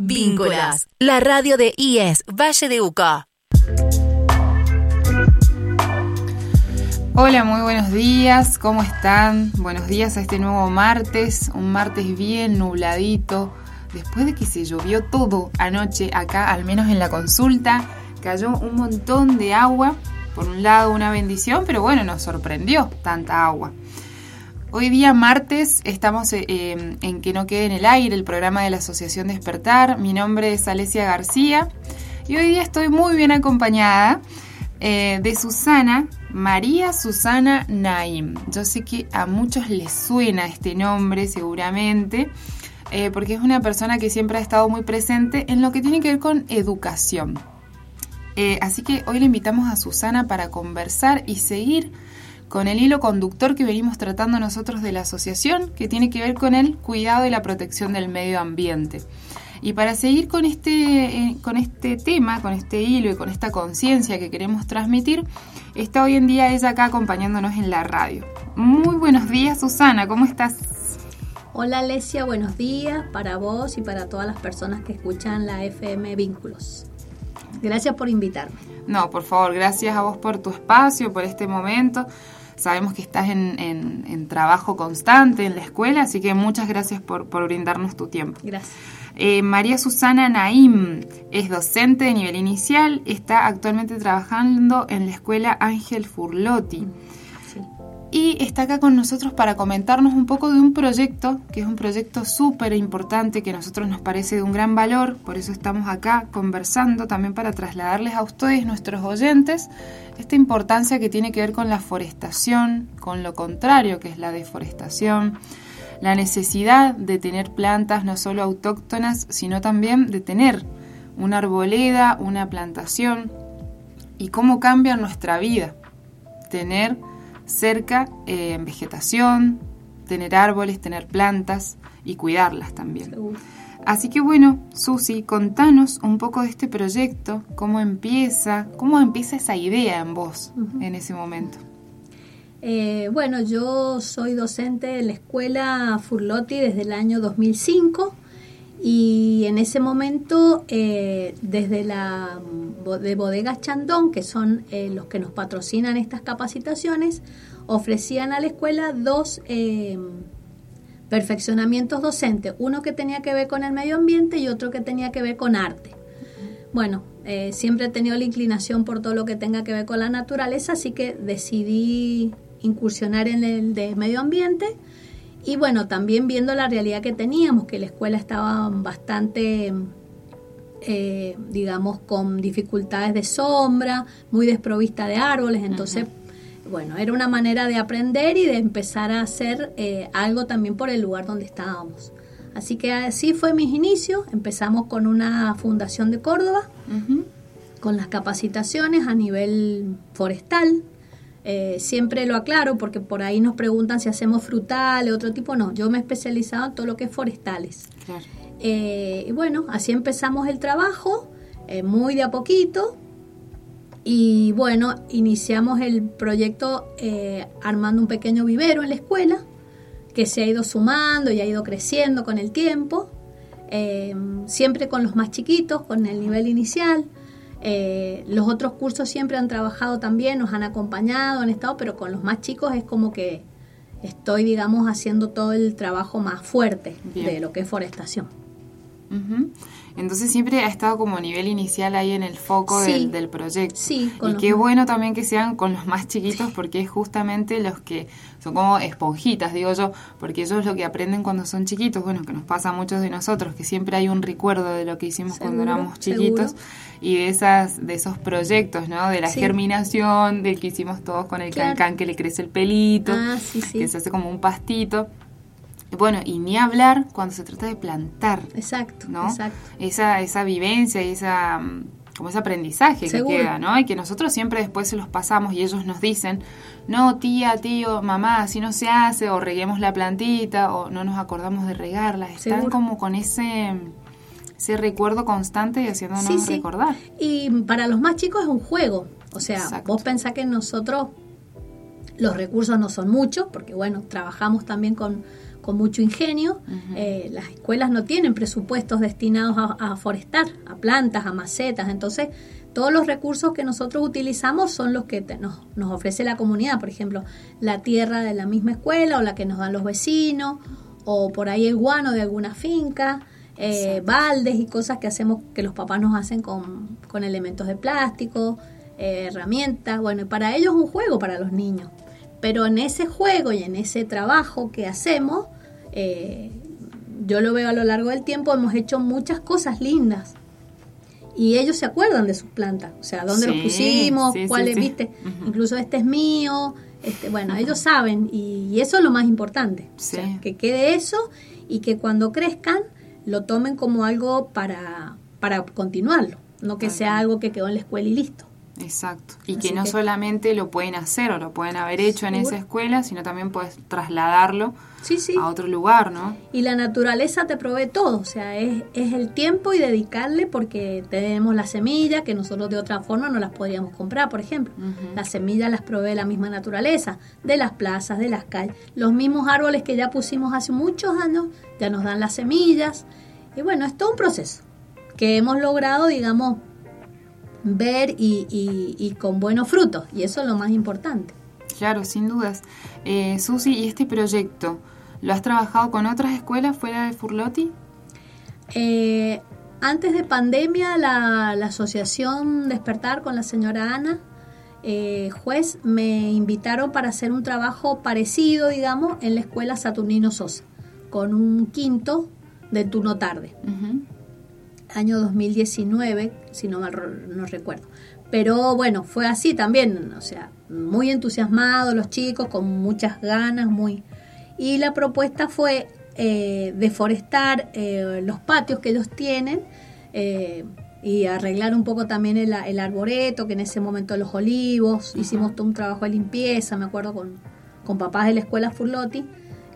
Vínculas, la radio de IES Valle de Uca. Hola, muy buenos días, ¿cómo están? Buenos días a este nuevo martes, un martes bien nubladito. Después de que se llovió todo anoche acá, al menos en la consulta, cayó un montón de agua. Por un lado una bendición, pero bueno, nos sorprendió tanta agua. Hoy día martes estamos eh, em, en Que no quede en el aire el programa de la Asociación Despertar. Mi nombre es Alesia García y hoy día estoy muy bien acompañada eh, de Susana, María Susana Naim. Yo sé que a muchos les suena este nombre seguramente. Eh, porque es una persona que siempre ha estado muy presente en lo que tiene que ver con educación. así que hoy le invitamos a Susana para conversar y seguir con el hilo conductor que venimos tratando nosotros de la asociación, que tiene que ver con el cuidado y la protección del medio ambiente. Y para seguir con este, eh, con este tema, con este hilo y con esta conciencia que queremos transmitir, está hoy en día ella acá acompañándonos en la radio. Muy buenos días, Susana, ¿cómo estás? Hola, Alesia, buenos días para vos y para todas las personas que escuchan la FM Vínculos. Gracias por invitarme. No, por favor, gracias a vos por tu espacio, por este momento. Sabemos que estás en, trabajo constante en la escuela, así que muchas gracias por, brindarnos tu tiempo. Gracias. Eh, María Susana Naim es docente de nivel inicial, está actualmente trabajando en la escuela Ángel Furlotti y está acá con nosotros para comentarnos un poco de un proyecto, que es un proyecto súper importante, que a nosotros nos parece de un gran valor, por eso estamos acá conversando, también para trasladarles a ustedes, nuestros oyentes, esta importancia que tiene que ver con la forestación, con lo contrario que es la deforestación, la necesidad de tener plantas no solo autóctonas, sino también de tener una arboleda, una plantación, y cómo cambia nuestra vida tener cerca eh, en vegetación, tener árboles, tener plantas y cuidarlas también. Así que bueno, Susi, contanos un poco de este proyecto, cómo empieza, cómo empieza esa idea en vos en ese momento. Eh, bueno, yo soy docente en la escuela Furlotti desde el año 2005 y en ese momento eh, desde la de bodegas Chandón, que son eh, los que nos patrocinan estas capacitaciones, ofrecían a la escuela dos eh, perfeccionamientos docentes, uno que tenía que ver con el medio ambiente y otro que tenía que ver con arte. Bueno, siempre he tenido la inclinación por todo lo que tenga que ver con la naturaleza, así que decidí incursionar en el de medio ambiente y bueno, también viendo la realidad que teníamos, que la escuela estaba bastante, eh, digamos, con dificultades de sombra, muy desprovista de árboles, entonces, bueno, era una manera de aprender y de empezar a hacer eh, algo también por el lugar donde estábamos. Así que así fue mis inicios, empezamos con una fundación de Córdoba, con las capacitaciones a nivel forestal, eh, siempre lo aclaro porque por ahí nos preguntan si hacemos frutales, otro tipo, no, yo me he especializado en todo lo que es forestales. Eh, y bueno, así empezamos el trabajo, eh, muy de a poquito, y bueno, iniciamos el proyecto armando un pequeño vivero en la escuela, que se ha ido sumando y ha ido creciendo con el tiempo, siempre con los más chiquitos, con el nivel inicial. Eh, los otros cursos siempre han trabajado también, nos han acompañado, han estado, pero con los más chicos es como que estoy, digamos, haciendo todo el trabajo más fuerte de lo que es forestación. Entonces siempre ha estado como a nivel inicial ahí en el foco del, proyecto. Sí, y qué bueno también que sean con los más chiquitos porque es justamente los que son como esponjitas, digo yo, porque ellos lo que aprenden cuando son chiquitos, bueno, que nos pasa a muchos de nosotros, que siempre hay un recuerdo de lo que hicimos cuando éramos chiquitos y de esas de esos proyectos, ¿no? De la germinación, del que hicimos todos con el cancán que le crece el pelito, ah, que se hace como un pastito. Bueno, y ni hablar cuando se trata de plantar. Exacto, ¿no? exacto. Esa, esa vivencia y esa mm, como ese aprendizaje que queda, ¿no? Y que nosotros siempre después se los pasamos y ellos nos dicen, no, tía, tío, mamá, así no se hace, o reguemos la plantita, o no nos acordamos de regarla. Están como con ese, ese recuerdo constante y haciéndonos recordar. Y para los más chicos es un juego. O sea, vos pensás que nosotros los recursos no son muchos, porque bueno, trabajamos también con con mucho ingenio. Eh, las escuelas no tienen presupuestos destinados a, forestar, a plantas, a macetas. Entonces, todos los recursos que nosotros utilizamos son los que nos, nos ofrece la comunidad. Por ejemplo, la tierra de la misma escuela o la que nos dan los vecinos, o por ahí el guano de alguna finca. Eh, baldes y cosas que hacemos que los papás nos hacen con, con elementos de plástico, eh, herramientas. Bueno, para ellos es un juego para los niños. Pero en ese juego y en ese trabajo que hacemos, eh, yo lo veo a lo largo del tiempo, hemos hecho muchas cosas lindas. Y ellos se acuerdan de sus plantas, o sea, dónde los pusimos, cuáles, viste, incluso este es mío, este, bueno, ellos saben y, eso es lo más importante, que quede eso y que cuando crezcan lo tomen como algo para, para continuarlo, no que sea algo que quedó en la escuela y listo. Exacto. Y que no solamente lo pueden hacer o lo pueden haber hecho en esa escuela, sino también puedes trasladarlo a otro lugar, ¿no? Y la naturaleza te provee todo, o sea, es, es el tiempo y dedicarle porque tenemos las semillas que nosotros de otra forma no las podríamos comprar, por ejemplo. Las semillas las provee la misma naturaleza, de las plazas, de las calles. Los mismos árboles que ya pusimos hace muchos años ya nos dan las semillas. Y bueno, es todo un proceso que hemos logrado, digamos, ver y, y, con buenos frutos. Y eso es lo más importante. Claro, sin dudas. Eh, Susi, ¿y este proyecto lo has trabajado con otras escuelas fuera de Furloti? Eh, antes de pandemia, la, asociación Despertar con la señora Ana, eh, juez, me invitaron para hacer un trabajo parecido, digamos, en la escuela Saturnino Sosa, con un quinto de turno tarde año 2019, si no mal no recuerdo. Pero bueno, fue así también, o sea, muy entusiasmados los chicos, con muchas ganas, muy... Y la propuesta fue eh, deforestar eh, los patios que ellos tienen eh, y arreglar un poco también el, el, arboreto, que en ese momento los olivos, hicimos todo un trabajo de limpieza, me acuerdo con, con papás de la escuela Furlotti,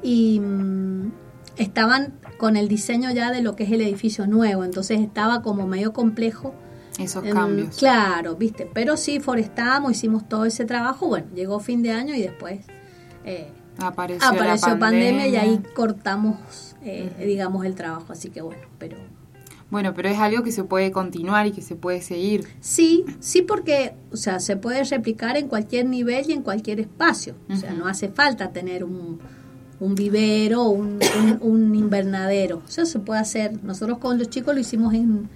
y mm, estaban con el diseño ya de lo que es el edificio nuevo, entonces estaba como medio complejo. Esos cambios. Claro, viste, pero sí forestamos, hicimos todo ese trabajo, bueno, llegó fin de año y después eh, apareció, apareció pandemia. y ahí cortamos, eh, digamos, el trabajo, así que bueno, pero... Bueno, pero es algo que se puede continuar y que se puede seguir. Sí, sí, porque, o sea, se puede replicar en cualquier nivel y en cualquier espacio. O sea, no hace falta tener un, un vivero, un, un, invernadero. Eso se puede hacer. Nosotros con los chicos lo hicimos en,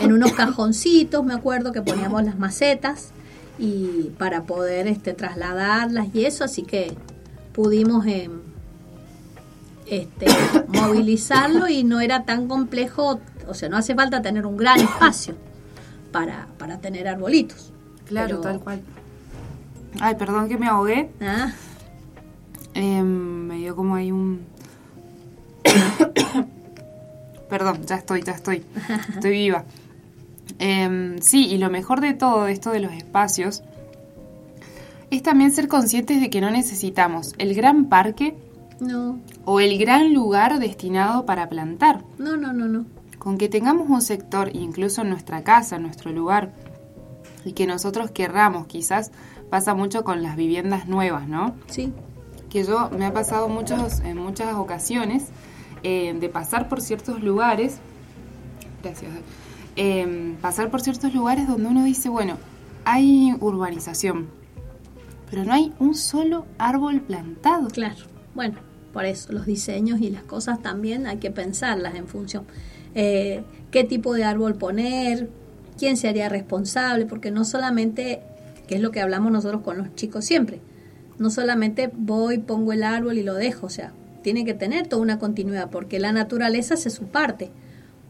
en unos cajoncitos, me acuerdo que poníamos las macetas y para poder este, trasladarlas y eso, así que pudimos em, este, movilizarlo y no era tan complejo, o sea, no hace falta tener un gran espacio para, para tener arbolitos. Claro, tal cual. Ay, perdón que me ahogué. Ah. Em, me dio como ahí un... Perdón, ya estoy, ya estoy. Estoy viva. Em, sí, y lo mejor de todo esto de los espacios es también ser conscientes de que no necesitamos el gran parque no. o el gran lugar destinado para plantar. No, no, no, no. Con que tengamos un sector, incluso en nuestra casa, en nuestro lugar, y que nosotros querramos, quizás pasa mucho con las viviendas nuevas, ¿no? Sí que yo me ha pasado muchos, en muchas ocasiones eh, de pasar por ciertos lugares, gracias, eh, pasar por ciertos lugares donde uno dice, bueno, hay urbanización, pero no hay un solo árbol plantado. Claro, bueno, por eso los diseños y las cosas también hay que pensarlas en función. Eh, qué tipo de árbol poner, quién se haría responsable, porque no solamente, que es lo que hablamos nosotros con los chicos siempre, no solamente voy, pongo el árbol y lo dejo, o sea, tiene que tener toda una continuidad, porque la naturaleza es su parte,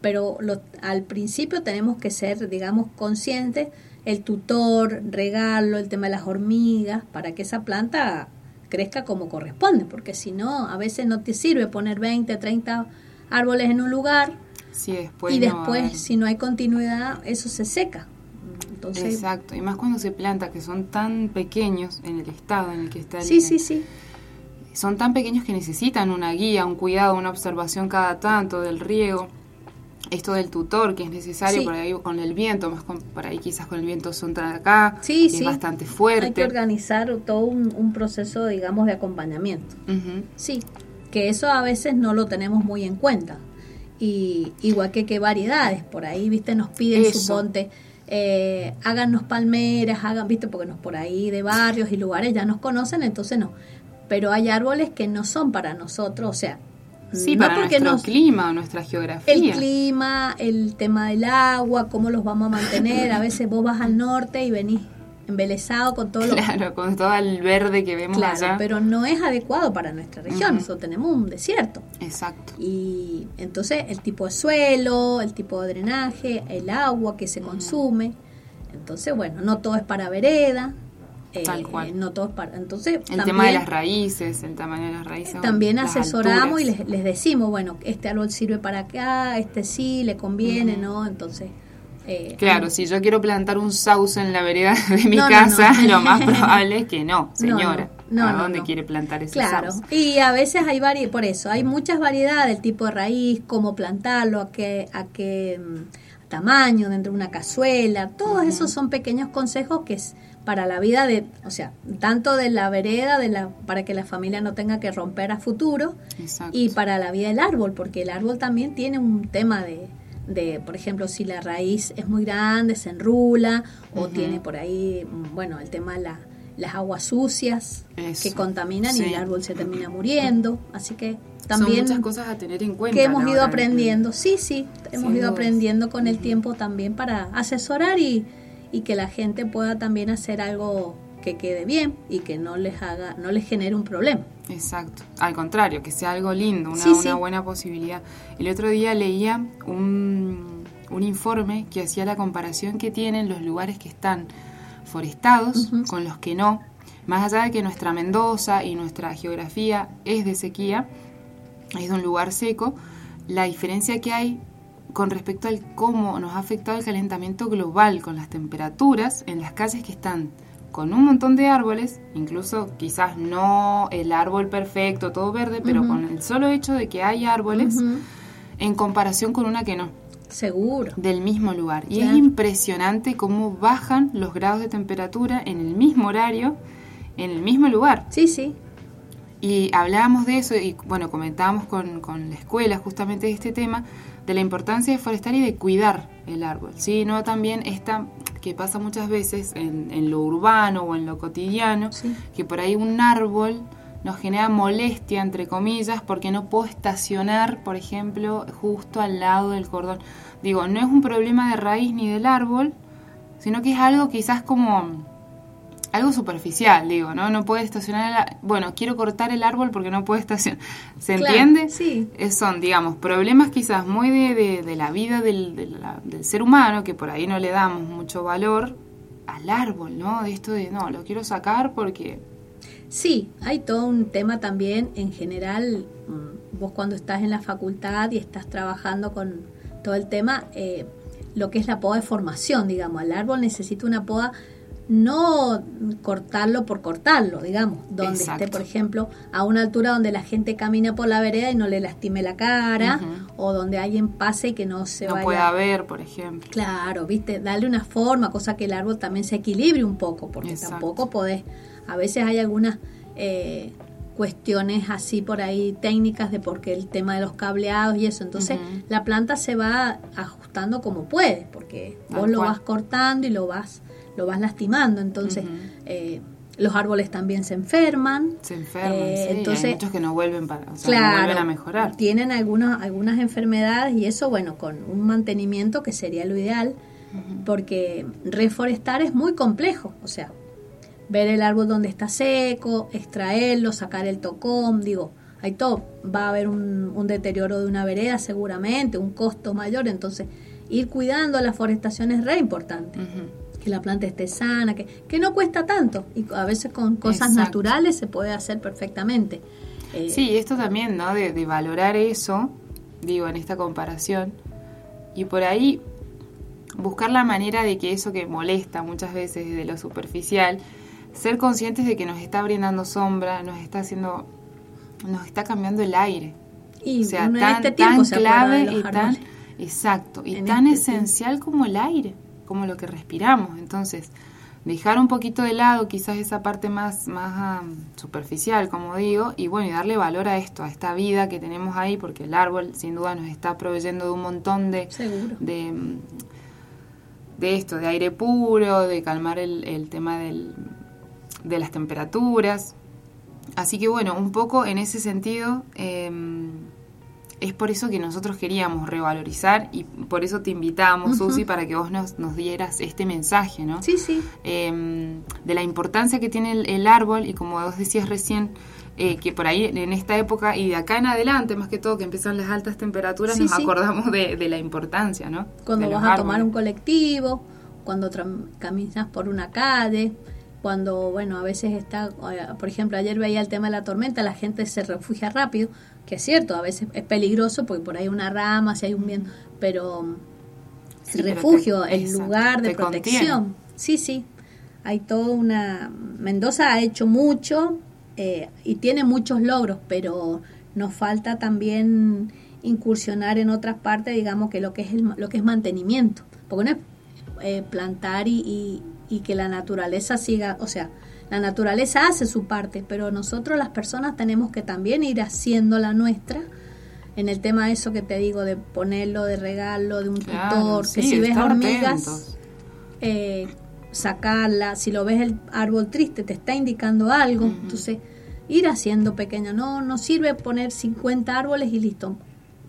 pero al principio tenemos que ser, digamos, conscientes, el tutor, regalo, el tema de las hormigas, para que esa planta crezca como corresponde, porque si no, a veces no te sirve poner 20, 30 árboles en un lugar y después, si no hay continuidad, eso se seca. Exacto, y más cuando se planta, que son tan pequeños en el estado en el que están. Sí, sí, sí. Son tan pequeños que necesitan una guía, un cuidado, una observación cada tanto del riego. Esto del tutor, que es necesario por ahí con el viento, más por ahí quizás con el viento son acá, sí, es bastante fuerte. Hay que organizar todo un, proceso, digamos, de acompañamiento. Sí, que eso a veces no lo tenemos muy en cuenta. Y igual que qué variedades, por ahí, viste, nos piden su monte eh, háganos palmeras, hagan, viste, porque nos por ahí de barrios y lugares ya nos conocen, entonces no. Pero hay árboles que no son para nosotros, o sea, Sí, para nuestro clima o nuestra geografía. El clima, el tema del agua, cómo los vamos a mantener. A veces vos vas al norte y venís embelesado con todo claro, con todo el verde que vemos claro, pero no es adecuado para nuestra región. Nosotros tenemos un desierto. Exacto. Y entonces el tipo de suelo, el tipo de drenaje, el agua que se consume. Entonces, bueno, no todo es para vereda. Tal eh, cual. no todo es para. Entonces, el tema de las raíces, el tamaño de las raíces. También asesoramos y les, les, decimos, bueno, este árbol sirve para acá, este sí, le conviene, ¿no? Entonces eh, claro, si yo quiero plantar un sauce en la vereda de mi casa, lo más probable es que no, señora. ¿A dónde quiere plantar ese claro. Y a veces hay variedades, por eso, hay muchas variedades del tipo de raíz, cómo plantarlo, a qué, a qué mm, tamaño, dentro de una cazuela. Todos esos son pequeños consejos que es para la vida de, o sea, tanto de la vereda, de la, para que la familia no tenga que romper a futuro, y para la vida del árbol, porque el árbol también tiene un tema de de, por ejemplo, si la raíz es muy grande, se enrula o tiene por ahí, mm, bueno, el tema de la, las aguas sucias que contaminan y el árbol se termina muriendo. Así que también... Son muchas cosas a tener en cuenta. Que hemos ido aprendiendo, sí, sí, hemos ido aprendiendo con el tiempo también para asesorar y, y que la gente pueda también hacer algo que quede bien y que no les haga, no les genere un problema. Exacto, al contrario, que sea algo lindo, una, buena posibilidad. El otro día leía un, un, informe que hacía la comparación que tienen los lugares que están forestados con los que no, más allá de que nuestra Mendoza y nuestra geografía es de sequía, es de un lugar seco, la diferencia que hay con respecto al cómo nos ha afectado el calentamiento global con las temperaturas en las calles que están con un montón de árboles, incluso quizás no el árbol perfecto, todo verde, pero con el solo hecho de que hay árboles en comparación con una que no. Seguro. Del mismo lugar. Y es impresionante cómo bajan los grados de temperatura en el mismo horario, en el mismo lugar. Sí, sí. Y hablábamos de eso y bueno, comentábamos con, con la escuela justamente de este tema, de la importancia de forestar y de cuidar el árbol. Sí, no también esta que pasa muchas veces en, lo urbano o en lo cotidiano, que por ahí un árbol nos genera molestia, entre comillas, porque no puedo estacionar, por ejemplo, justo al lado del cordón. Digo, no es un problema de raíz ni del árbol, sino que es algo quizás como algo superficial, digo, ¿no? No puede estacionar, bueno, quiero cortar el árbol porque no puede estacionar. ¿Se entiende? Sí. son, digamos, problemas quizás muy de, de, la vida del, del, ser humano, que por ahí no le damos mucho valor al árbol, ¿no? De esto de, no, lo quiero sacar porque... Sí, hay todo un tema también en general, mm, vos cuando estás en la facultad y estás trabajando con todo el tema, eh, lo que es la poda de formación, digamos, el árbol necesita una poda no cortarlo por cortarlo, digamos, donde esté, por ejemplo, a una altura donde la gente camina por la vereda y no le lastime la cara, o donde alguien pase y que no se no pueda ver, por ejemplo. Claro, viste, darle una forma, cosa que el árbol también se equilibre un poco, porque tampoco podés, a veces hay algunas eh, cuestiones así por ahí técnicas de por qué el tema de los cableados y eso, entonces la planta se va ajustando como puede, porque vos lo vas cortando y lo vas lo vas lastimando. Entonces, eh, los árboles también se enferman. Se enferman, eh, entonces, hay muchos que no vuelven, para, o sea, no vuelven a mejorar. Tienen algunas, algunas enfermedades y eso, bueno, con un mantenimiento que sería lo ideal, porque reforestar es muy complejo, o sea, ver el árbol donde está seco, extraerlo, sacar el tocón, digo, hay todo, va a haber un, un deterioro de una vereda seguramente, un costo mayor, entonces ir cuidando la forestación es re importante que la planta esté sana, que, que no cuesta tanto y a veces con cosas naturales se puede hacer perfectamente. Eh, sí, esto también, ¿no? De, valorar eso, digo, en esta comparación y por ahí buscar la manera de que eso que molesta muchas veces de lo superficial, ser conscientes de que nos está brindando sombra, nos está haciendo, nos está cambiando el aire. Y o sea, tan, este tan clave y tan, exacto, y tan este esencial como el aire como lo que respiramos. Entonces, dejar un poquito de lado quizás esa parte más, más superficial, como digo, y bueno, y darle valor a esto, a esta vida que tenemos ahí, porque el árbol sin duda nos está proveyendo de un montón de, de, de esto, de aire puro, de calmar el, el tema del, de las temperaturas. Así que bueno, un poco en ese sentido... Eh, es por eso que nosotros queríamos revalorizar y por eso te invitamos, Susi, para que vos nos, nos, dieras este mensaje, ¿no? Sí, sí. Em, de la importancia que tiene el, árbol y como vos decías recién, eh, que por ahí en esta época y de acá en adelante, más que todo que empiezan las altas temperaturas, nos acordamos de, la importancia, ¿no? Cuando vas a tomar un colectivo, cuando caminas por una calle, cuando, bueno, a veces está, eh, por ejemplo, ayer veía el tema de la tormenta, la gente se refugia rápido, que es cierto, a veces es peligroso porque por ahí hay una rama, si hay un viento, pero el refugio, el lugar de protección. Sí, sí, hay toda una... Mendoza ha hecho mucho eh, y tiene muchos logros, pero nos falta también incursionar en otras partes, digamos que lo que es lo que es mantenimiento, porque no es eh, plantar y, y que la naturaleza siga, o sea, la naturaleza hace su parte, pero nosotros las personas tenemos que también ir haciendo la nuestra en el tema de eso que te digo, de ponerlo, de regalo, de un tutor, que si ves hormigas, eh, sacarla, si lo ves el árbol triste te está indicando algo, entonces ir haciendo pequeño, no, no sirve poner 50 árboles y listo,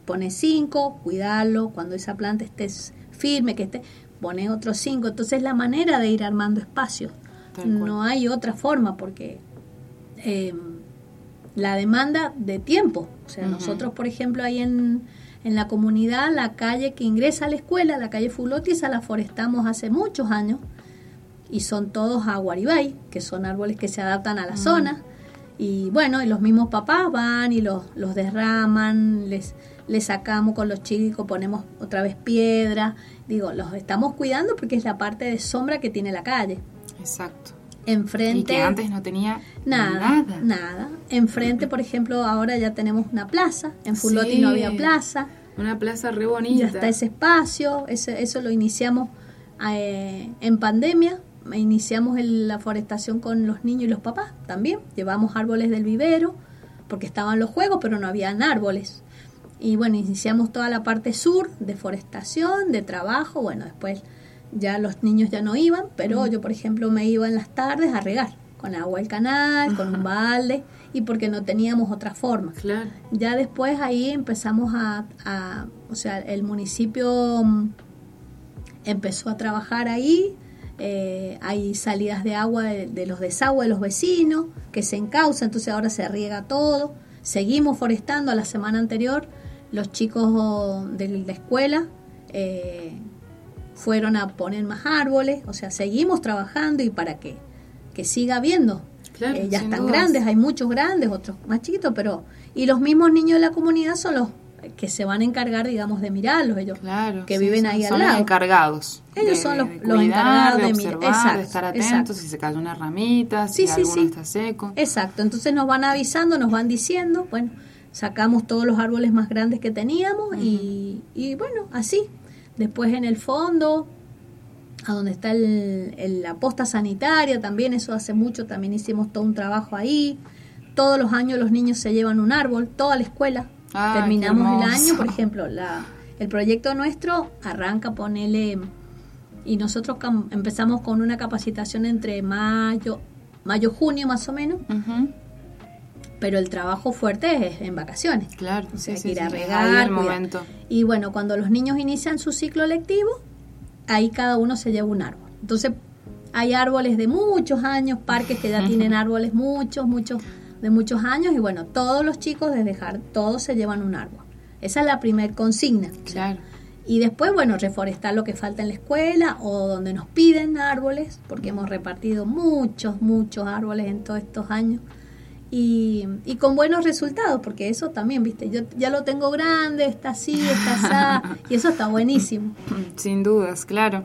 pone 5, cuidarlo, cuando esa planta esté firme, que esté, pone otros 5, entonces la manera de ir armando espacios no hay otra forma porque em, la demanda de tiempo, o sea, nosotros, por ejemplo, ahí en, en, la comunidad, la calle que ingresa a la escuela, la calle Fuloti, esa la forestamos hace muchos años y son todos aguaribay, que son árboles que se adaptan a la zona. Y bueno, y los mismos papás van y los, los derraman, les, les sacamos con los chicos, ponemos otra vez piedra. Digo, los estamos cuidando porque es la parte de sombra que tiene la calle. Exacto. Enfrente. Y que antes no tenía nada. Nada. nada. Enfrente, por ejemplo, ahora ya tenemos una plaza. En Fuloti no había plaza. Una plaza re bonita. Ya está ese espacio. Ese, eso lo iniciamos eh, en pandemia. Iniciamos la forestación con los niños y los papás también. Llevamos árboles del vivero porque estaban los juegos, pero no habían árboles. Y bueno, iniciamos toda la parte sur de forestación, de trabajo. Bueno, después ya los niños ya no iban, pero yo, por ejemplo, me iba en las tardes a regar con agua del canal, con un balde, y porque no teníamos otra forma. Claro. Ya después ahí empezamos a, o sea, el municipio mm, empezó a trabajar ahí, eh, hay salidas de agua de, los desagües de los vecinos, que se encausa, entonces ahora se riega todo. Seguimos forestando a la semana anterior, los chicos de la escuela eh, fueron a poner más árboles, o sea, seguimos trabajando y para que, que siga habiendo. Eh, ya están grandes, hay muchos grandes, otros más chiquitos, pero... Y los mismos niños de la comunidad son los que se van a encargar, digamos, de mirarlos, ellos que viven ahí al lado. Los encargados. Ellos son los, encargados de, mirar, de estar atentos si se cae una ramita, si alguno está seco. Exacto, entonces nos van avisando, nos van diciendo, bueno, sacamos todos los árboles más grandes que teníamos y, y bueno, así, Después en el fondo, a donde está el, la posta sanitaria, también eso hace mucho, también hicimos todo un trabajo ahí. Todos los años los niños se llevan un árbol, toda la escuela. Terminamos el año, por ejemplo, la, el proyecto nuestro arranca, ponele, y nosotros empezamos con una capacitación entre mayo, mayo, junio más o menos pero el trabajo fuerte es en vacaciones. Claro, o sea, ir a regar. momento. Y bueno, cuando los niños inician su ciclo lectivo, ahí cada uno se lleva un árbol. Entonces, hay árboles de muchos años, parques que ya tienen árboles muchos, muchos, de muchos años, y bueno, todos los chicos de dejar, todos se llevan un árbol. Esa es la primer consigna. Claro. Y después, bueno, reforestar lo que falta en la escuela o donde nos piden árboles, porque hemos repartido muchos, muchos árboles en todos estos años y, y, con buenos resultados, porque eso también, viste, yo ya lo tengo grande, está así, está así, y eso está buenísimo. Sin dudas, claro.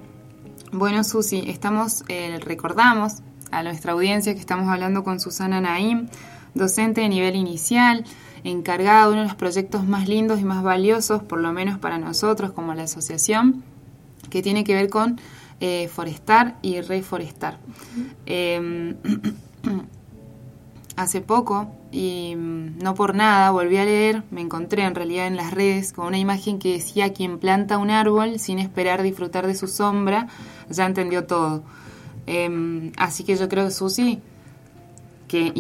Bueno, Susi, estamos, eh, recordamos a nuestra audiencia que estamos hablando con Susana Naim, docente de nivel inicial, encargada de uno de los proyectos más lindos y más valiosos, por lo menos para nosotros como la asociación, que tiene que ver con eh, forestar y reforestar. hace poco, y mm, no por nada, volví a leer, me encontré en realidad en las redes con una imagen que decía quien planta un árbol sin esperar disfrutar de su sombra, ya entendió todo. Em, así que yo creo que Susi, que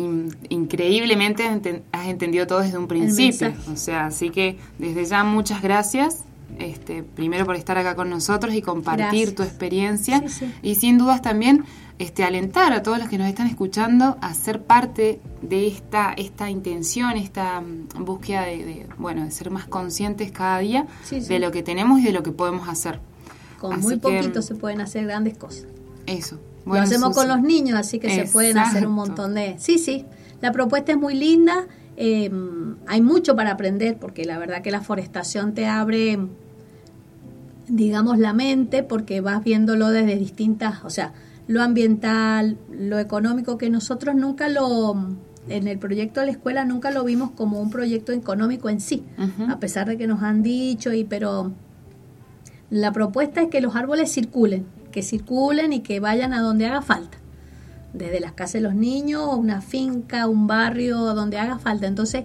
increíblemente has entendido todo desde un principio. O sea, así que desde ya muchas gracias. Este, primero por estar acá con nosotros y compartir tu experiencia y sin dudas también este, alentar a todos los que nos están escuchando a ser parte de esta, esta intención, esta mm, búsqueda de, bueno, de ser más conscientes cada día de lo que tenemos y de lo que podemos hacer. Con muy poquito se pueden hacer grandes cosas. Eso. lo hacemos con los niños, así que se pueden hacer un montón de... Sí, sí, la propuesta es muy linda, em, hay mucho para aprender, porque la verdad que la forestación te abre, digamos, la mente, porque vas viéndolo desde distintas, o sea, lo ambiental, lo económico, que nosotros nunca lo, en el proyecto de la escuela nunca lo vimos como un proyecto económico en sí, a pesar de que nos han dicho, y pero la propuesta es que los árboles circulen, que circulen y que vayan a donde haga falta. Desde las casas de los niños, una finca, un barrio, donde haga falta. Entonces,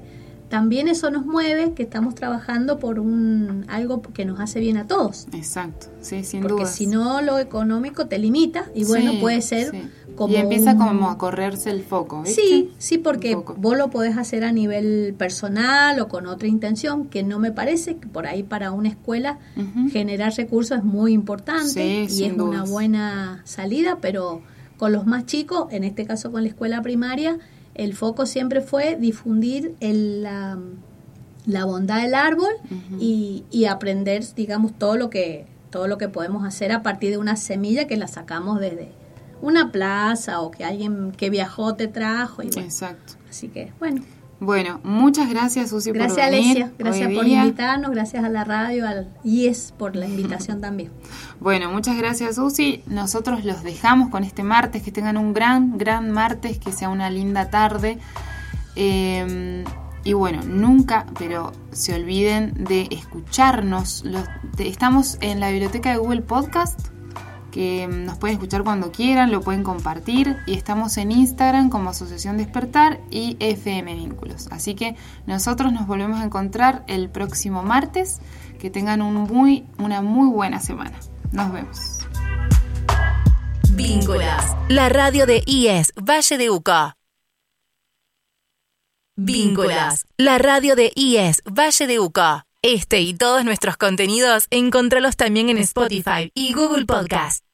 también eso nos mueve que estamos trabajando por un algo que nos hace bien a todos. Exacto, sí, sin duda. Porque si no, lo económico te limita y bueno, puede ser como. Y empieza como a correrse el foco. Sí, sí, porque vos lo podés hacer a nivel personal o con otra intención, que no me parece que por ahí para una escuela generar recursos es muy importante y es una buena salida, pero con los más chicos, en este caso con la escuela primaria, el foco siempre fue difundir la, bondad del árbol y, y, aprender, digamos, todo lo que todo lo que podemos hacer a partir de una semilla que la sacamos desde una plaza o que alguien que viajó te trajo. Y Exacto. Así que, bueno. Bueno, muchas gracias Susi gracias, por venir. Gracias gracias por invitarnos, gracias a la radio, al IES por la invitación también. Bueno, muchas gracias Susi. Nosotros los dejamos con este martes, que tengan un gran, gran martes, que sea una linda tarde. Em, y bueno, nunca, pero se olviden de escucharnos. estamos en la biblioteca de Google Podcast que nos pueden escuchar cuando quieran, lo pueden compartir y estamos en Instagram como Asociación Despertar y FM Vínculos. Así que nosotros nos volvemos a encontrar el próximo martes. Que tengan una muy buena semana. Nos vemos. Vínculas, la radio de IES Valle de Uca. Vínculas, la radio de IES Valle de Uca. Este y todos nuestros contenidos, encontralos también en Spotify y Google Podcast.